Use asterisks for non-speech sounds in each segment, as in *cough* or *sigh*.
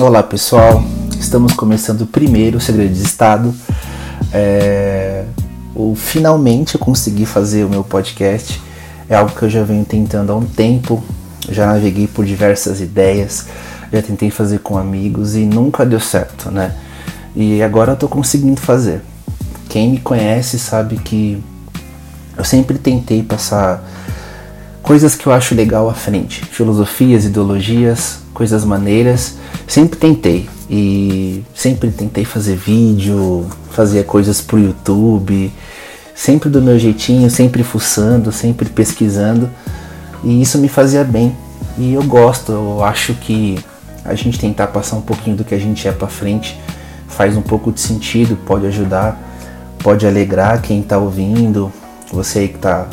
Olá pessoal, estamos começando o primeiro Segredo de Estado. É... O, finalmente eu consegui fazer o meu podcast. É algo que eu já venho tentando há um tempo. Já naveguei por diversas ideias, já tentei fazer com amigos e nunca deu certo, né? E agora eu tô conseguindo fazer. Quem me conhece sabe que eu sempre tentei passar coisas que eu acho legal à frente, filosofias, ideologias, coisas maneiras. Sempre tentei e sempre tentei fazer vídeo, fazer coisas pro YouTube, sempre do meu jeitinho, sempre fuçando, sempre pesquisando. E isso me fazia bem. E eu gosto, eu acho que a gente tentar passar um pouquinho do que a gente é para frente faz um pouco de sentido, pode ajudar, pode alegrar quem tá ouvindo, você aí que tá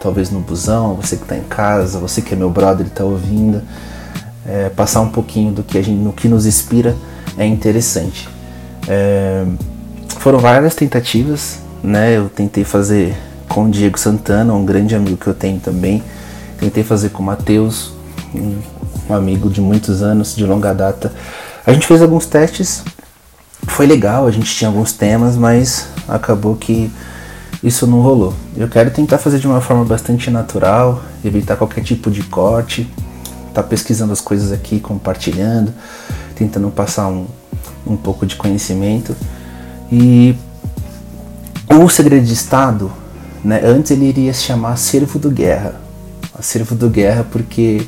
talvez no busão, você que tá em casa, você que é meu brother e tá ouvindo, é, passar um pouquinho do que a gente, no que nos inspira é interessante. É, foram várias tentativas, né? Eu tentei fazer com o Diego Santana, um grande amigo que eu tenho também. Tentei fazer com o Matheus, um, amigo de muitos anos, de longa data. A gente fez alguns testes, foi legal, a gente tinha alguns temas, mas acabou que isso não rolou. Eu quero tentar fazer de uma forma bastante natural, evitar qualquer tipo de corte, tá pesquisando as coisas aqui, compartilhando, tentando passar um, um pouco de conhecimento. E o segredo de Estado, né, antes ele iria se chamar Acervo do Guerra. Acervo do Guerra porque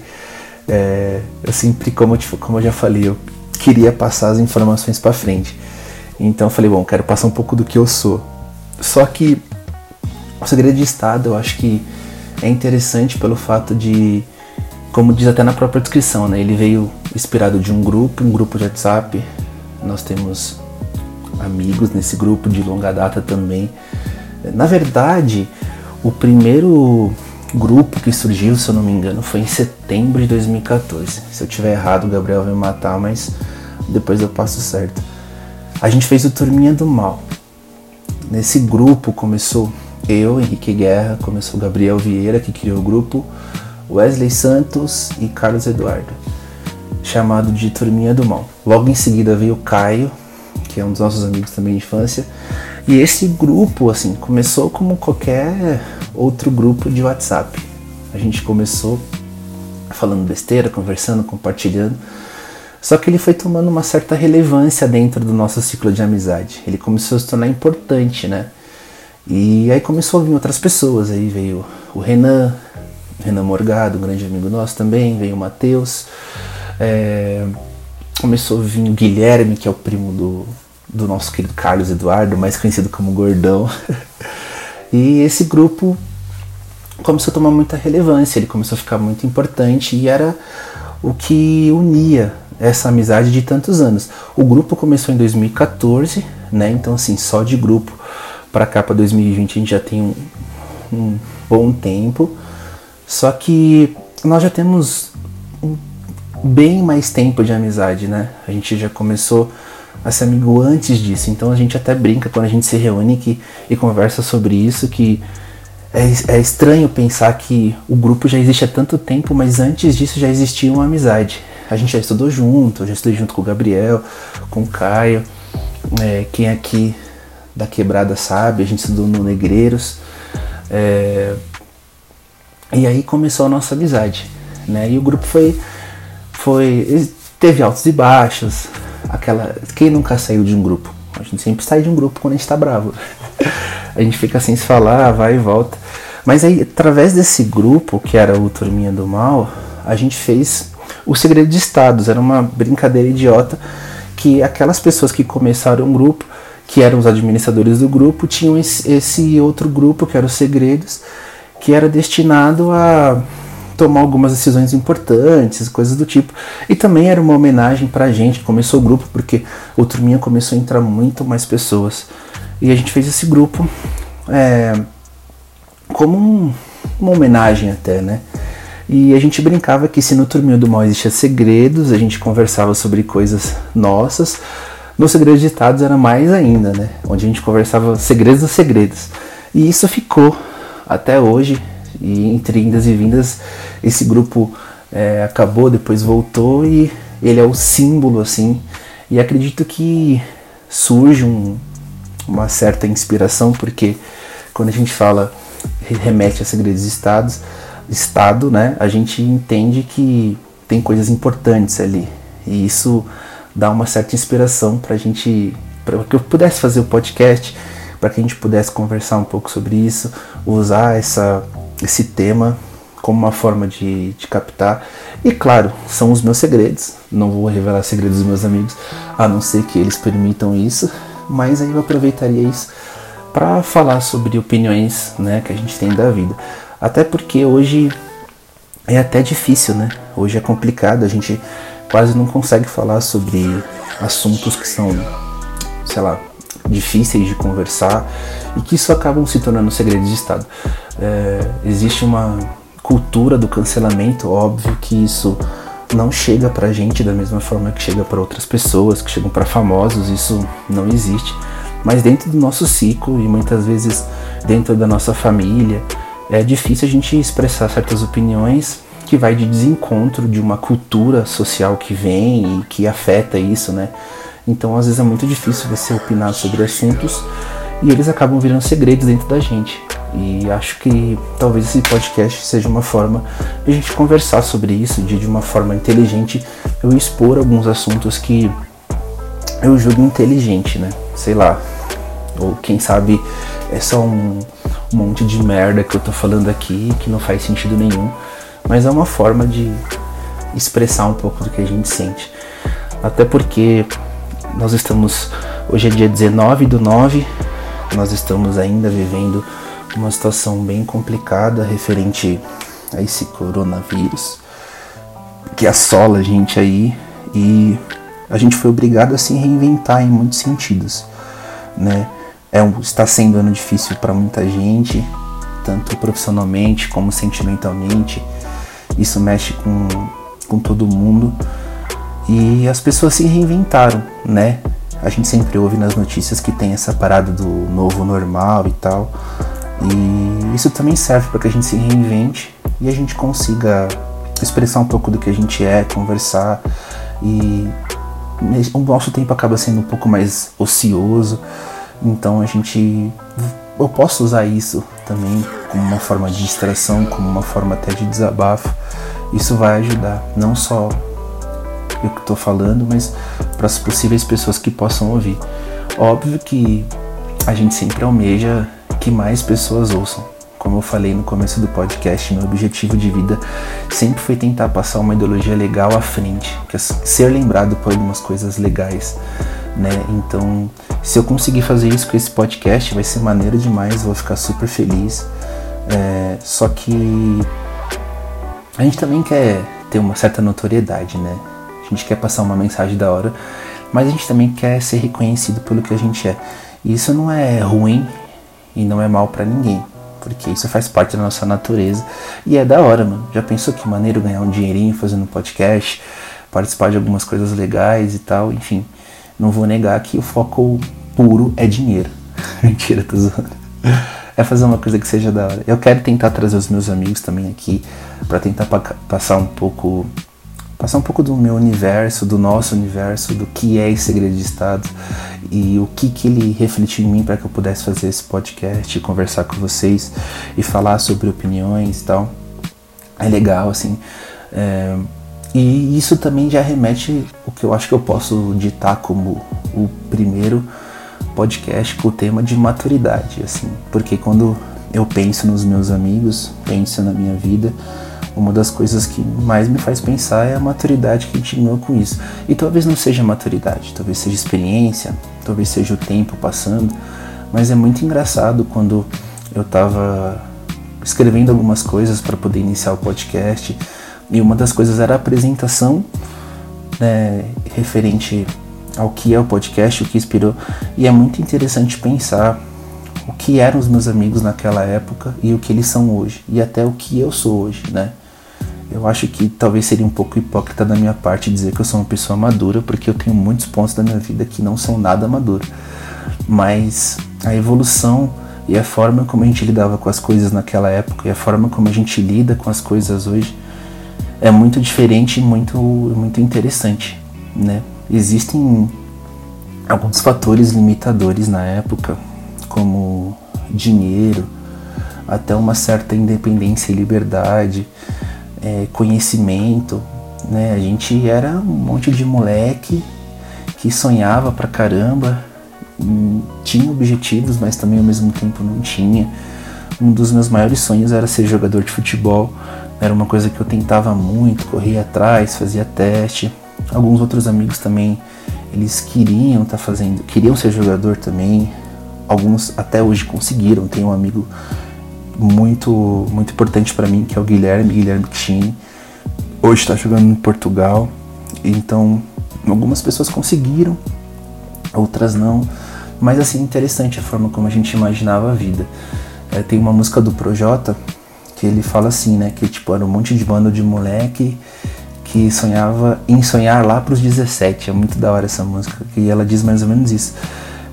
é, eu sempre, como eu, como eu já falei, eu queria passar as informações para frente. Então eu falei, bom, quero passar um pouco do que eu sou. Só que o segredo de Estado eu acho que é interessante pelo fato de, como diz até na própria descrição, né? Ele veio inspirado de um grupo, um grupo de WhatsApp. Nós temos amigos nesse grupo de longa data também. Na verdade, o primeiro grupo que surgiu, se eu não me engano, foi em setembro de 2014. Se eu tiver errado, o Gabriel vai me matar, mas depois eu passo certo. A gente fez o Turminha do Mal. Nesse grupo começou eu, Henrique Guerra, começou Gabriel Vieira, que criou o grupo, Wesley Santos e Carlos Eduardo, chamado de Turminha do Mal. Logo em seguida veio o Caio, que é um dos nossos amigos também de infância, e esse grupo, assim, começou como qualquer outro grupo de WhatsApp. A gente começou falando besteira, conversando, compartilhando. Só que ele foi tomando uma certa relevância dentro do nosso ciclo de amizade. Ele começou a se tornar importante, né? E aí começou a vir outras pessoas, aí veio o Renan, Renan Morgado, um grande amigo nosso também, veio o Matheus, é, começou a vir o Guilherme, que é o primo do, do nosso querido Carlos Eduardo, mais conhecido como Gordão. *laughs* e esse grupo começou a tomar muita relevância, ele começou a ficar muito importante e era o que unia essa amizade de tantos anos. O grupo começou em 2014, né? Então assim, só de grupo para cá para 2020 a gente já tem um, um, bom tempo. Só que nós já temos bem mais tempo de amizade, né? A gente já começou a ser amigo antes disso, então a gente até brinca quando a gente se reúne que, e conversa sobre isso que é, é estranho pensar que o grupo já existe há tanto tempo, mas antes disso já existia uma amizade. A gente já estudou junto, eu já estudei junto com o Gabriel, com o Caio, é, quem aqui da quebrada sabe, a gente estudou no Negreiros. É, e aí começou a nossa amizade, né? E o grupo foi, foi teve altos e baixos, aquela quem nunca saiu de um grupo? A gente sempre sai de um grupo quando a gente tá bravo. *laughs* a gente fica sem se falar, vai e volta. Mas aí, através desse grupo, que era o Turminha do Mal, a gente fez o Segredo de Estados. Era uma brincadeira idiota que aquelas pessoas que começaram um grupo que eram os administradores do grupo, tinham esse outro grupo, que era os Segredos, que era destinado a tomar algumas decisões importantes, coisas do tipo. E também era uma homenagem pra gente, começou o grupo, porque o Turminha começou a entrar muito mais pessoas. E a gente fez esse grupo é, como um, uma homenagem até, né? E a gente brincava que se no Turminha do Mal existia segredos, a gente conversava sobre coisas nossas, no Segredos Ditados era mais ainda, né? Onde a gente conversava segredos dos segredos. E isso ficou até hoje. E entre indas e vindas, esse grupo é, acabou, depois voltou e, ele é o símbolo assim. E acredito que surge um, uma certa inspiração porque quando a gente fala remete a segredos estados, estado, né? A gente entende que tem coisas importantes ali e isso dá uma certa inspiração para a gente, para que eu pudesse fazer o podcast, para que a gente pudesse conversar um pouco sobre isso, usar essa, esse tema como uma forma de, de captar. E claro, são os meus segredos, não vou revelar segredos dos meus amigos, a não ser que eles permitam isso, mas aí eu aproveitaria isso para falar sobre opiniões né, que a gente tem da vida. Até porque hoje é até difícil, né? Hoje é complicado, a gente quase não consegue falar sobre assuntos que são, sei lá, difíceis de conversar e que isso acabam se tornando segredos de Estado. É, existe uma cultura do cancelamento, óbvio que isso não chega pra gente da mesma forma que chega para outras pessoas, que chegam para famosos, isso não existe. Mas dentro do nosso ciclo e muitas vezes dentro da nossa família, é difícil a gente expressar certas opiniões que vai de desencontro de uma cultura social que vem e que afeta isso, né? Então, às vezes é muito difícil você opinar sobre assuntos e eles acabam virando segredos dentro da gente. E acho que talvez esse podcast seja uma forma de a gente conversar sobre isso, de, de uma forma inteligente eu expor alguns assuntos que eu julgo inteligente, né? Sei lá. Ou quem sabe é só um, um monte de merda que eu tô falando aqui que não faz sentido nenhum. Mas é uma forma de expressar um pouco do que a gente sente. Até porque nós estamos. Hoje é dia 19 do 9, nós estamos ainda vivendo uma situação bem complicada referente a esse coronavírus que assola a gente aí e a gente foi obrigado a se reinventar em muitos sentidos, né? É um, está sendo um ano difícil para muita gente, tanto profissionalmente como sentimentalmente. Isso mexe com, com todo mundo e as pessoas se reinventaram, né? A gente sempre ouve nas notícias que tem essa parada do novo normal e tal. E isso também serve para que a gente se reinvente e a gente consiga expressar um pouco do que a gente é, conversar e o nosso tempo acaba sendo um pouco mais ocioso. Então a gente eu posso usar isso também como uma forma de distração, como uma forma até de desabafo. Isso vai ajudar não só eu que estou falando, mas para as possíveis pessoas que possam ouvir. Óbvio que a gente sempre almeja que mais pessoas ouçam. Como eu falei no começo do podcast, meu objetivo de vida sempre foi tentar passar uma ideologia legal à frente, é ser lembrado por algumas coisas legais, né? Então, se eu conseguir fazer isso com esse podcast, vai ser maneiro demais, vou ficar super feliz. É, só que a gente também quer ter uma certa notoriedade, né? A gente quer passar uma mensagem da hora, mas a gente também quer ser reconhecido pelo que a gente é. E isso não é ruim e não é mal para ninguém, porque isso faz parte da nossa natureza e é da hora, mano. Já pensou que maneiro ganhar um dinheirinho fazendo podcast, participar de algumas coisas legais e tal, enfim. Não vou negar que o foco puro é dinheiro. *laughs* Mentira, tô zoando. É fazer uma coisa que seja da hora. Eu quero tentar trazer os meus amigos também aqui para tentar pa passar um pouco passar um pouco do meu universo, do nosso universo, do que é esse segredo de estado e o que que ele refletiu em mim para que eu pudesse fazer esse podcast, conversar com vocês e falar sobre opiniões e tal. É legal, assim. É, e isso também já remete o que eu acho que eu posso ditar como o primeiro podcast com o tema de maturidade, assim, porque quando eu penso nos meus amigos, penso na minha vida, uma das coisas que mais me faz pensar é a maturidade que a gente com isso. E talvez não seja maturidade, talvez seja experiência, talvez seja o tempo passando, mas é muito engraçado quando eu estava escrevendo algumas coisas para poder iniciar o podcast e uma das coisas era a apresentação né, referente ao que é o podcast, o que inspirou, e é muito interessante pensar o que eram os meus amigos naquela época e o que eles são hoje, e até o que eu sou hoje, né? Eu acho que talvez seria um pouco hipócrita da minha parte dizer que eu sou uma pessoa madura, porque eu tenho muitos pontos da minha vida que não são nada maduros. Mas a evolução e a forma como a gente lidava com as coisas naquela época e a forma como a gente lida com as coisas hoje é muito diferente e muito, muito interessante, né? Existem alguns fatores limitadores na época, como dinheiro, até uma certa independência e liberdade, é, conhecimento, né? A gente era um monte de moleque que sonhava pra caramba, hum, tinha objetivos, mas também ao mesmo tempo não tinha. Um dos meus maiores sonhos era ser jogador de futebol, era uma coisa que eu tentava muito, corria atrás, fazia teste. Alguns outros amigos também, eles queriam estar tá fazendo, queriam ser jogador também. Alguns até hoje conseguiram. Tem um amigo muito muito importante para mim que é o Guilherme, Guilherme Chini. Hoje está jogando em Portugal. Então, algumas pessoas conseguiram, outras não. Mas assim, interessante a forma como a gente imaginava a vida. É, tem uma música do Projota que ele fala assim, né? Que tipo, era um monte de bando de moleque que sonhava em sonhar lá pros 17. É muito da hora essa música. E ela diz mais ou menos isso.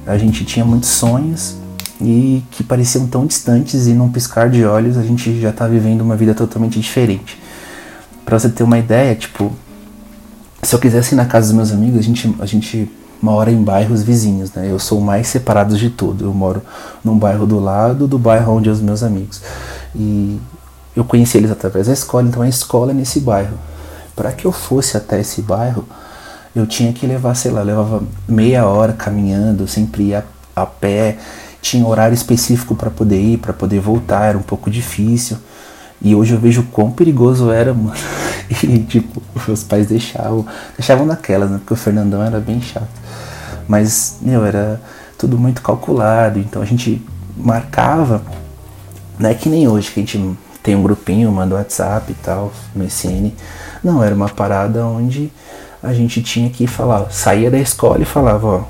A gente tinha muitos sonhos e que pareciam tão distantes e num piscar de olhos a gente já tá vivendo uma vida totalmente diferente. Para você ter uma ideia, tipo, se eu quisesse ir na casa dos meus amigos, a gente, a gente mora em bairros vizinhos, né? Eu sou o mais separado de tudo. Eu moro num bairro do lado do bairro onde os meus amigos. E eu conheci eles através da escola, então a escola é nesse bairro. Para que eu fosse até esse bairro, eu tinha que levar, sei lá, levava meia hora caminhando, sempre ia a pé, tinha horário específico para poder ir, para poder voltar, era um pouco difícil. E hoje eu vejo quão perigoso era, mano. *laughs* E tipo, meus pais deixavam, deixavam naquelas, né? Porque o Fernandão era bem chato. Mas, meu, era tudo muito calculado, então a gente marcava, não é que nem hoje que a gente tem um grupinho, manda WhatsApp e tal, no SN. Não, era uma parada onde a gente tinha que falar, saía da escola e falava, ó,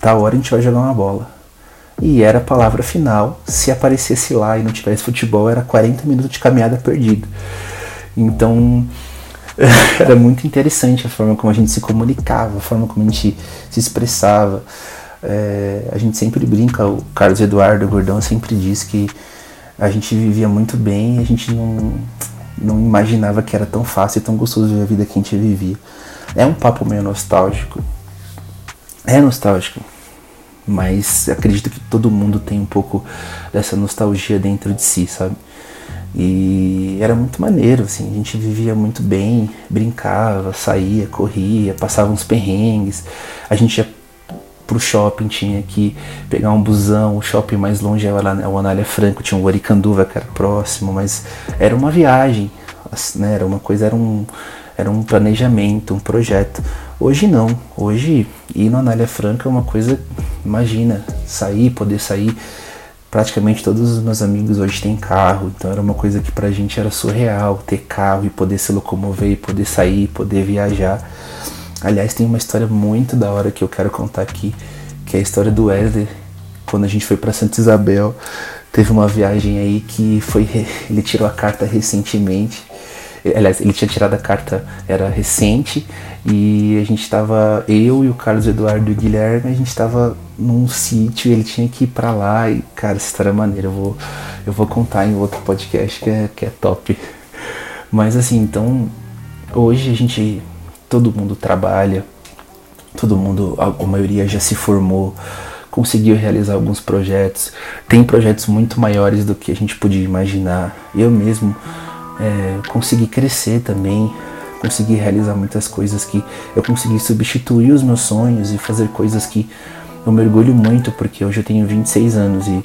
tá hora a gente vai jogar uma bola. E era a palavra final, se aparecesse lá e não tivesse futebol, era 40 minutos de caminhada perdido. Então, *laughs* era muito interessante a forma como a gente se comunicava, a forma como a gente se expressava. É, a gente sempre brinca, o Carlos Eduardo Gordão sempre diz que a gente vivia muito bem e a gente não, não imaginava que era tão fácil e tão gostoso viver a vida que a gente vivia. É um papo meio nostálgico. É nostálgico. Mas acredito que todo mundo tem um pouco dessa nostalgia dentro de si, sabe? E era muito maneiro, assim, a gente vivia muito bem, brincava, saía, corria, passava uns perrengues. A gente ia pro shopping, tinha que pegar um busão, o shopping mais longe era o Anália Franco, tinha o Oricanduva que era próximo, mas era uma viagem, né? Era uma coisa, era um, era um planejamento, um projeto. Hoje não, hoje ir no Anália Franca é uma coisa, imagina, sair, poder sair. Praticamente todos os meus amigos hoje têm carro, então era uma coisa que pra gente era surreal ter carro e poder se locomover, poder sair, poder viajar. Aliás, tem uma história muito da hora que eu quero contar aqui, que é a história do Wesley. Quando a gente foi para Santa Isabel, teve uma viagem aí que foi ele tirou a carta recentemente. Aliás, ele tinha tirado a carta, era recente, e a gente estava, eu e o Carlos Eduardo e o Guilherme, a gente estava num sítio, ele tinha que ir para lá, e cara, essa história é maneira, eu vou, eu vou contar em outro podcast que é, que é top. Mas assim, então, hoje a gente todo mundo trabalha, todo mundo, a, maioria já se formou, conseguiu realizar alguns projetos, tem projetos muito maiores do que a gente podia imaginar. Eu mesmo é, consegui crescer também, consegui realizar muitas coisas que eu consegui substituir os meus sonhos e fazer coisas que eu mergulho muito, porque hoje eu tenho 26 anos e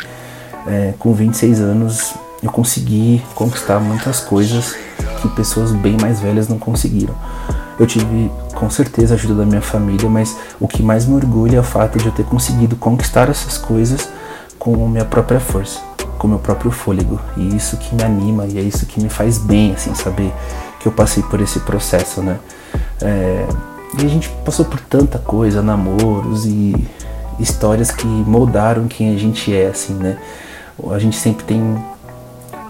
é, com 26 anos eu consegui conquistar muitas coisas que pessoas bem mais velhas não conseguiram. Eu tive com certeza a ajuda da minha família, mas o que mais me orgulha é o fato de eu ter conseguido conquistar essas coisas com a minha própria força, com o meu próprio fôlego. E isso que me anima e é isso que me faz bem, assim, saber que eu passei por esse processo, né? É, e a gente passou por tanta coisa, namoros e histórias que moldaram quem a gente é, assim, né? A gente sempre tem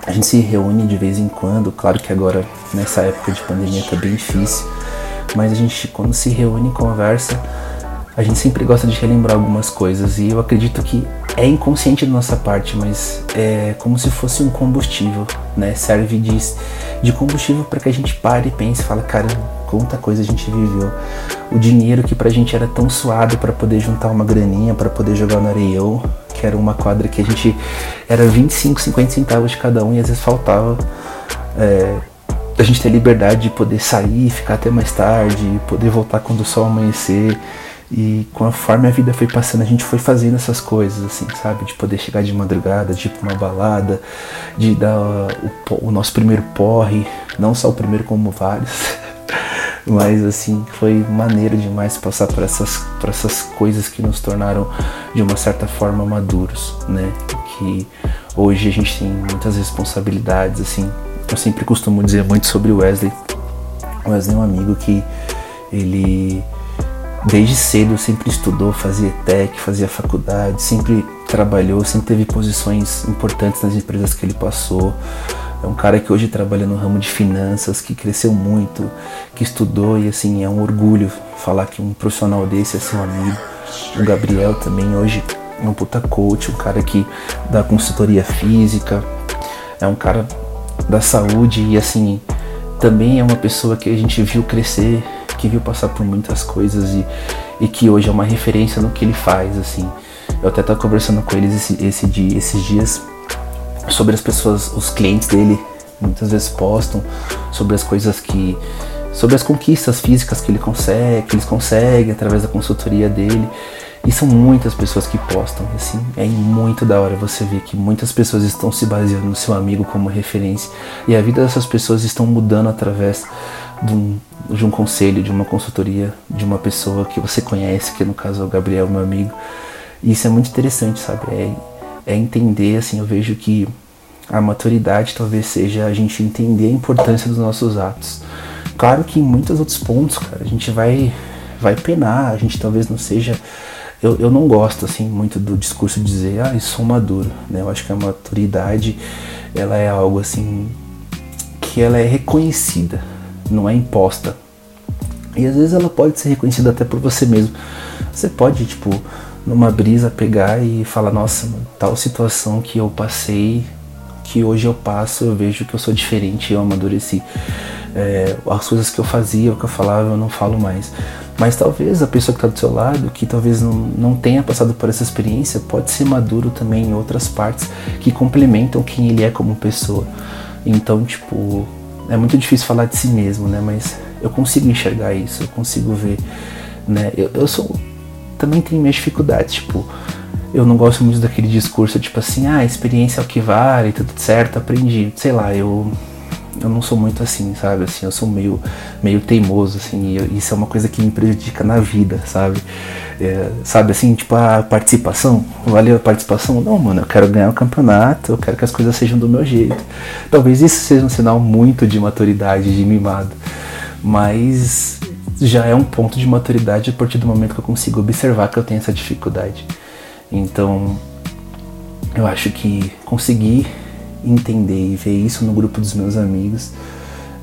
a gente se reúne de vez em quando, claro que agora nessa época de pandemia tá bem difícil, mas a gente quando se reúne e conversa, a gente sempre gosta de relembrar algumas coisas e eu acredito que é inconsciente da nossa parte, mas é como se fosse um combustível, né? Serve de, de combustível para que a gente pare e pense e fala, cara, quanta coisa a gente viveu. O dinheiro que pra gente era tão suado para poder juntar uma graninha, para poder jogar no areião, que era uma quadra que a gente era 25, 50 centavos de cada um e às vezes faltava. É, a gente ter liberdade de poder sair, ficar até mais tarde, poder voltar quando o sol amanhecer. E conforme a vida foi passando, a gente foi fazendo essas coisas, assim, sabe? De poder chegar de madrugada, de ir pra uma balada, de dar o, o nosso primeiro porre, não só o primeiro, como vários. *laughs* Mas, assim, foi maneiro demais passar por essas, por essas coisas que nos tornaram, de uma certa forma, maduros, né? Que hoje a gente tem muitas responsabilidades, assim. Eu sempre costumo dizer muito sobre o Wesley. O Wesley é um amigo que ele desde cedo sempre estudou, fazia tech, fazia faculdade, sempre trabalhou, sempre teve posições importantes nas empresas que ele passou. É um cara que hoje trabalha no ramo de finanças, que cresceu muito, que estudou e assim é um orgulho falar que um profissional desse é seu amigo. O Gabriel também hoje é um puta coach, um cara que dá consultoria física, é um cara da saúde e assim também é uma pessoa que a gente viu crescer que viu passar por muitas coisas e, e que hoje é uma referência no que ele faz, assim. Eu até estava conversando com eles esse, esse dia, esses dias sobre as pessoas, os clientes dele, muitas vezes postam sobre as coisas que sobre as conquistas físicas que ele consegue, que eles conseguem através da consultoria dele. E são muitas pessoas que postam, assim, é muito da hora você ver que muitas pessoas estão se baseando no seu amigo como referência e a vida dessas pessoas estão mudando através de um, de um conselho, de uma consultoria, de uma pessoa que você conhece, que no caso é o Gabriel, meu amigo. E isso é muito interessante, sabe? É, é entender, assim, eu vejo que a maturidade talvez seja a gente entender a importância dos nossos atos. Claro que em muitos outros pontos, cara, a gente vai, vai penar, a gente talvez não seja. Eu, eu não gosto, assim, muito do discurso de dizer, ah, eu sou maduro, né? Eu acho que a maturidade, ela é algo, assim, que ela é reconhecida, não é imposta. E às vezes ela pode ser reconhecida até por você mesmo. Você pode, tipo, numa brisa pegar e falar, nossa, tal situação que eu passei, que hoje eu passo, eu vejo que eu sou diferente, eu amadureci. É, as coisas que eu fazia, o que eu falava, eu não falo mais. Mas talvez a pessoa que está do seu lado, que talvez não, não tenha passado por essa experiência, pode ser maduro também em outras partes que complementam quem ele é como pessoa. Então, tipo, é muito difícil falar de si mesmo, né? Mas eu consigo enxergar isso, eu consigo ver, né? Eu, eu sou também tenho minhas dificuldades, tipo, eu não gosto muito daquele discurso tipo assim, ah, experiência é o que vale, tudo certo, aprendi, sei lá, eu eu não sou muito assim, sabe? Assim, eu sou meio, meio teimoso, assim, e isso é uma coisa que me prejudica na vida, sabe? É, sabe assim, tipo a participação, valeu a participação? Não, mano, eu quero ganhar o campeonato, eu quero que as coisas sejam do meu jeito. Talvez isso seja um sinal muito de maturidade, de mimado, mas já é um ponto de maturidade a partir do momento que eu consigo observar que eu tenho essa dificuldade. Então, eu acho que conseguir entender e ver isso no grupo dos meus amigos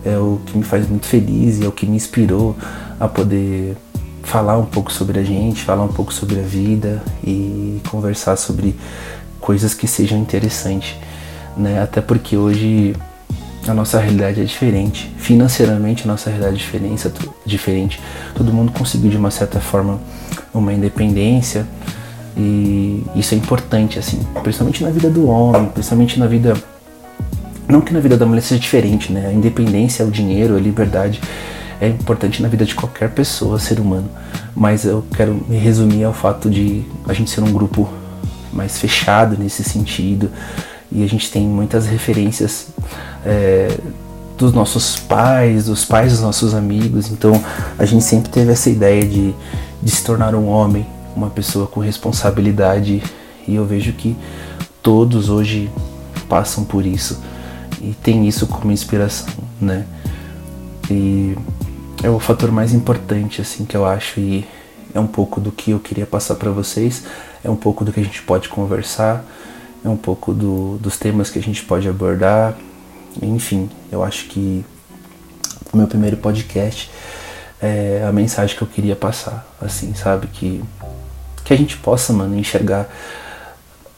é o que me faz muito feliz e é o que me inspirou a poder falar um pouco sobre a gente, falar um pouco sobre a vida e conversar sobre coisas que sejam interessantes, né? Até porque hoje a nossa realidade é diferente, financeiramente a nossa realidade é diferente. Todo mundo conseguiu de uma certa forma uma independência e isso é importante assim, principalmente na vida do homem, principalmente na vida não que na vida da mulher seja diferente, né? A independência, o dinheiro, a liberdade é importante na vida de qualquer pessoa, ser humano. Mas eu quero me resumir ao fato de a gente ser um grupo mais fechado nesse sentido e a gente tem muitas referências é, dos nossos pais, dos pais dos nossos amigos. Então a gente sempre teve essa ideia de, de se tornar um homem, uma pessoa com responsabilidade e eu vejo que todos hoje passam por isso e tem isso como inspiração, né? E é o fator mais importante assim que eu acho e é um pouco do que eu queria passar para vocês, é um pouco do que a gente pode conversar, é um pouco do, dos temas que a gente pode abordar, enfim, eu acho que o meu primeiro podcast é a mensagem que eu queria passar, assim, sabe que que a gente possa, mano, enxergar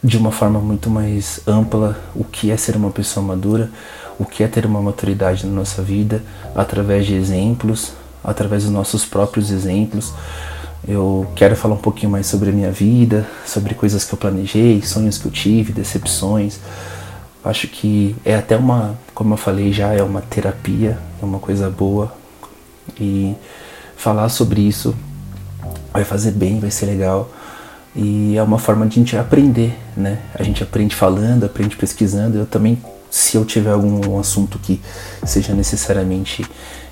de uma forma muito mais ampla o que é ser uma pessoa madura, o que é ter uma maturidade na nossa vida, através de exemplos, através dos nossos próprios exemplos. Eu quero falar um pouquinho mais sobre a minha vida, sobre coisas que eu planejei, sonhos que eu tive, decepções. Acho que é até uma, como eu falei já, é uma terapia, é uma coisa boa. E falar sobre isso vai fazer bem, vai ser legal. E é uma forma de a gente aprender, né? A gente aprende falando, aprende pesquisando. Eu também, se eu tiver algum assunto que seja necessariamente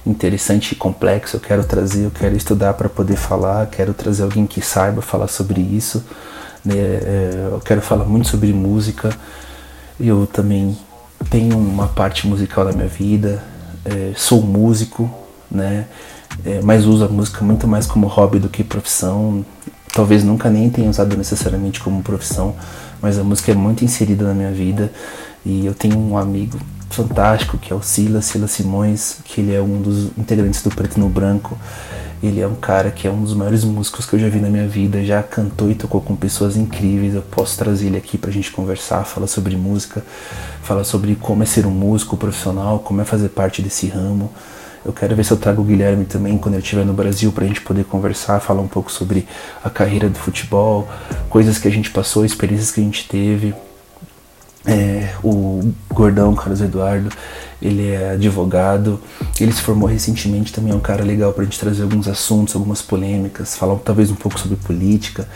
interessante e complexo, eu quero trazer, eu quero estudar para poder falar, quero trazer alguém que saiba falar sobre isso. Né? É, eu quero falar muito sobre música. Eu também tenho uma parte musical na minha vida, é, sou músico, né? É, mas uso a música muito mais como hobby do que profissão talvez nunca nem tenha usado necessariamente como profissão, mas a música é muito inserida na minha vida e eu tenho um amigo fantástico que é o Silas, Silas Simões, que ele é um dos integrantes do Preto no Branco. Ele é um cara que é um dos maiores músicos que eu já vi na minha vida, já cantou e tocou com pessoas incríveis. Eu posso trazer ele aqui pra gente conversar, falar sobre música, falar sobre como é ser um músico profissional, como é fazer parte desse ramo. Eu quero ver se eu trago o Guilherme também quando ele estiver no Brasil para a gente poder conversar, falar um pouco sobre a carreira do futebol, coisas que a gente passou, experiências que a gente teve. É, o Gordão, Carlos Eduardo, ele é advogado, ele se formou recentemente, também é um cara legal para a gente trazer alguns assuntos, algumas polêmicas, falar talvez um pouco sobre política,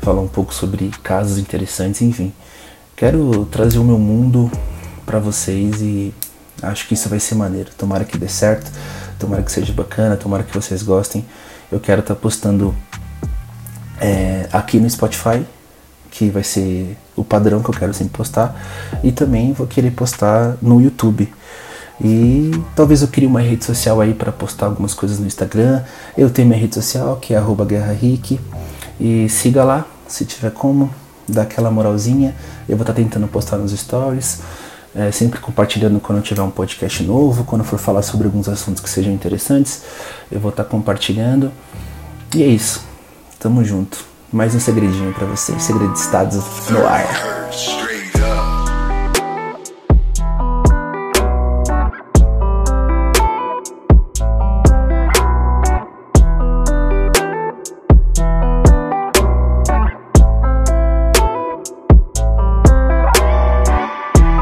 falar um pouco sobre casos interessantes, enfim. Quero trazer o meu mundo para vocês e Acho que isso vai ser maneiro. Tomara que dê certo, tomara que seja bacana, tomara que vocês gostem. Eu quero estar tá postando é, aqui no Spotify, que vai ser o padrão que eu quero sempre postar, e também vou querer postar no YouTube. E talvez eu crie uma rede social aí para postar algumas coisas no Instagram. Eu tenho minha rede social que é @guerrarick e siga lá se tiver como, dá aquela moralzinha. Eu vou estar tá tentando postar nos stories é, sempre compartilhando quando tiver um podcast novo, quando for falar sobre alguns assuntos que sejam interessantes, eu vou estar tá compartilhando. E é isso. Tamo junto. Mais um segredinho para vocês. Segredo de Estados no ar.